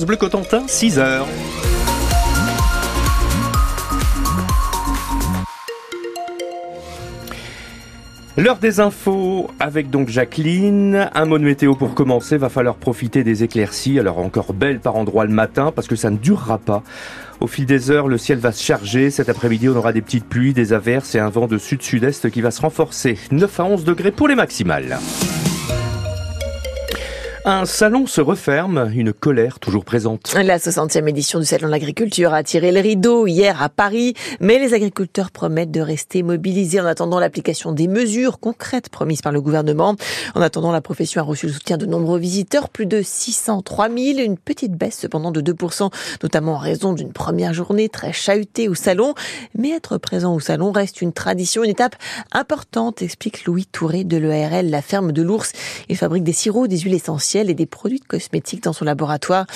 Bleu Cotentin, 6 heures. L'heure des infos avec donc Jacqueline. Un mot de météo pour commencer. Va falloir profiter des éclaircies. Alors encore belle par endroit le matin parce que ça ne durera pas. Au fil des heures, le ciel va se charger. Cet après-midi, on aura des petites pluies, des averses et un vent de sud-sud-est qui va se renforcer. 9 à 11 degrés pour les maximales. Un salon se referme, une colère toujours présente. La 60e édition du Salon de l'agriculture a tiré le rideau hier à Paris, mais les agriculteurs promettent de rester mobilisés en attendant l'application des mesures concrètes promises par le gouvernement. En attendant, la profession a reçu le soutien de nombreux visiteurs, plus de 603 000, une petite baisse cependant de 2%, notamment en raison d'une première journée très chahutée au salon. Mais être présent au salon reste une tradition, une étape importante, explique Louis Touré de l'ERL, la ferme de l'ours. Il fabrique des sirops, des huiles essentielles et des produits de cosmétiques dans son laboratoire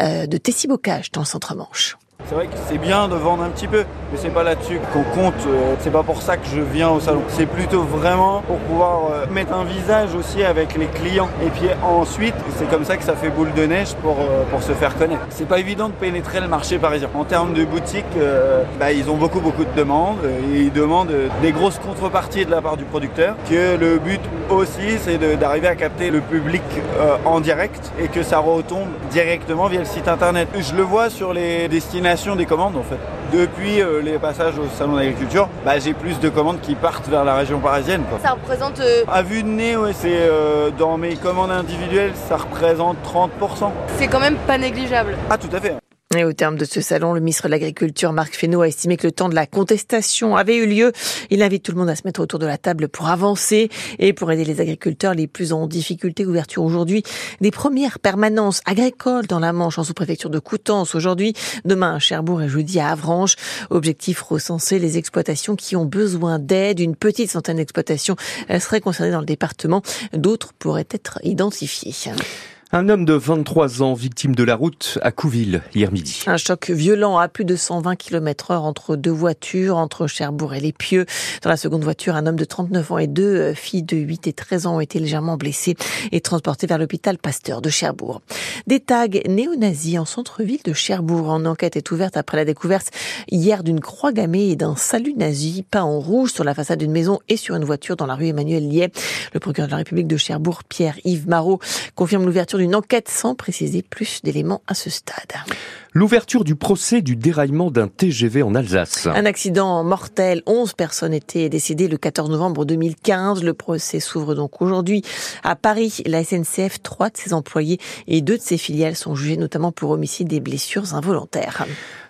euh, de Tessy-Bocage dans le centre-manche. C'est vrai que c'est bien de vendre un petit peu, mais c'est pas là-dessus qu'on compte. Euh, c'est pas pour ça que je viens au salon. C'est plutôt vraiment pour pouvoir euh, mettre un visage aussi avec les clients. Et puis ensuite, c'est comme ça que ça fait boule de neige pour, euh, pour se faire connaître. C'est pas évident de pénétrer le marché parisien. En termes de boutique, bah, ils ont beaucoup beaucoup de demandes. Et ils demandent des grosses contreparties de la part du producteur. Que le but aussi, c'est d'arriver à capter le public en direct et que ça retombe directement via le site internet. Je le vois sur les destinations des commandes en fait. Depuis euh, les passages au salon d'agriculture, bah, j'ai plus de commandes qui partent vers la région parisienne. Quoi. Ça représente... Euh, à vue de nez, ouais, c'est euh, dans mes commandes individuelles, ça représente 30%. C'est quand même pas négligeable. Ah tout à fait. Et au terme de ce salon, le ministre de l'Agriculture, Marc Fesneau, a estimé que le temps de la contestation avait eu lieu. Il invite tout le monde à se mettre autour de la table pour avancer et pour aider les agriculteurs les plus en difficulté. Ouverture aujourd'hui des premières permanences agricoles dans la Manche, en sous-préfecture de Coutances aujourd'hui, demain à Cherbourg et jeudi à Avranches. Objectif recenser les exploitations qui ont besoin d'aide. Une petite centaine d'exploitations seraient concernées dans le département. D'autres pourraient être identifiées. Un homme de 23 ans, victime de la route à Couville, hier midi. Un choc violent à plus de 120 km heure entre deux voitures, entre Cherbourg et Les Pieux. Dans la seconde voiture, un homme de 39 ans et deux euh, filles de 8 et 13 ans ont été légèrement blessés et transportés vers l'hôpital Pasteur de Cherbourg. Des tags néo-nazis en centre-ville de Cherbourg. En enquête est ouverte après la découverte hier d'une croix gammée et d'un salut nazi peint en rouge sur la façade d'une maison et sur une voiture dans la rue Emmanuel Liet. Le procureur de la République de Cherbourg, Pierre-Yves Marot, confirme l'ouverture une enquête sans préciser plus d'éléments à ce stade. L'ouverture du procès du déraillement d'un TGV en Alsace. Un accident mortel, 11 personnes étaient décédées le 14 novembre 2015. Le procès s'ouvre donc aujourd'hui à Paris. La SNCF, trois de ses employés et deux de ses filiales sont jugés notamment pour homicide et blessures involontaires.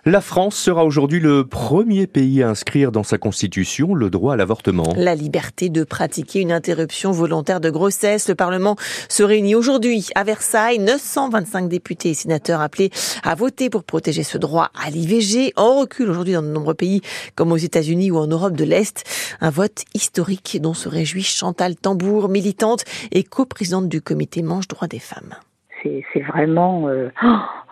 La France sera aujourd'hui le premier pays à inscrire dans sa constitution le droit à l'avortement. La liberté de pratiquer une interruption volontaire de grossesse. Le Parlement se réunit aujourd'hui à Versailles. 925 députés et sénateurs appelés à voter pour protéger ce droit à l'IVG. En recul aujourd'hui dans de nombreux pays comme aux États-Unis ou en Europe de l'Est. Un vote historique dont se réjouit Chantal Tambour, militante et coprésidente du comité Manche Droit des femmes c'est vraiment euh,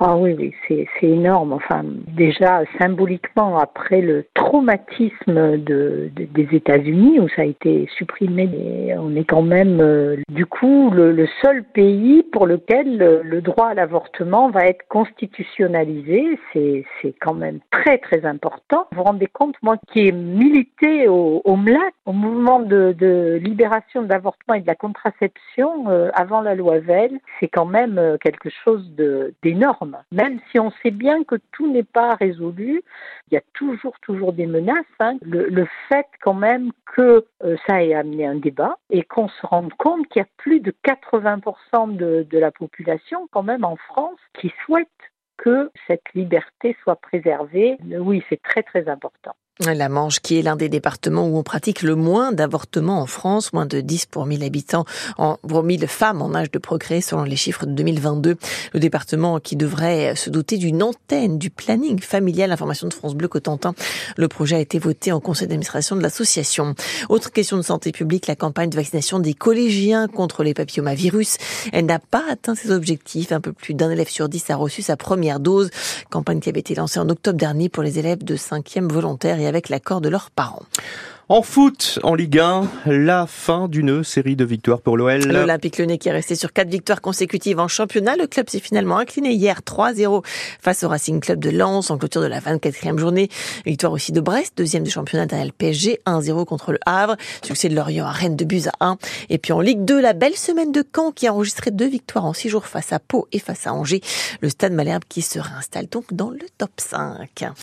ah oui oui c'est énorme. Enfin déjà symboliquement après le traumatisme de, des États-Unis où ça a été supprimé on est quand même euh, du coup le, seul pays pour lequel le, droit à l'avortement va être constitutionnalisé. C'est quand même très très important. Vous vous rendez compte moi qui ai milité au, au MLAC au mouvement de, de libération de l'avortement et de la contraception euh, avant la loi Veil c'est quand même euh, quelque chose d'énorme. Même si on sait bien que tout n'est pas résolu, il y a toujours, toujours des menaces. Hein. Le, fait quand même que euh, ça ait amené un débat et qu'on se rende compte qu'il y a plus de 80% de, de la population quand même en France qui souhaite que cette liberté soit préservée. Oui, c'est très très important. La Manche, qui est l'un des départements où on pratique le moins d'avortements en France, moins de 10 pour 1000 habitants, en, pour 1000 femmes en âge de procréer selon les chiffres de 2022. Le département qui devrait se doter d'une antenne du planning familial, information de France Bleu Cotentin. Le projet a été voté en conseil d'administration de l'association. Autre question de santé publique, la campagne de vaccination des collégiens contre les papillomavirus. Elle n'a pas atteint ses objectifs. Un peu plus d'un élève sur 10 a reçu sa première dose. Campagne qui avait été lancée en octobre dernier pour les élèves de 5e avec l'accord de leurs parents. En foot, en Ligue 1, la fin d'une série de victoires pour l'OL. L'Olympique Lyonnais qui est resté sur quatre victoires consécutives en championnat. Le club s'est finalement incliné hier 3-0 face au Racing Club de Lens en clôture de la 24e journée. Victoire aussi de Brest, deuxième du championnat derrière le PSG, 1-0 contre le Havre. Succès de Lorient à Rennes de Buz à 1. Et puis en Ligue 2, la belle semaine de Caen qui a enregistré deux victoires en six jours face à Pau et face à Angers. Le Stade Malherbe qui se réinstalle donc dans le top 5.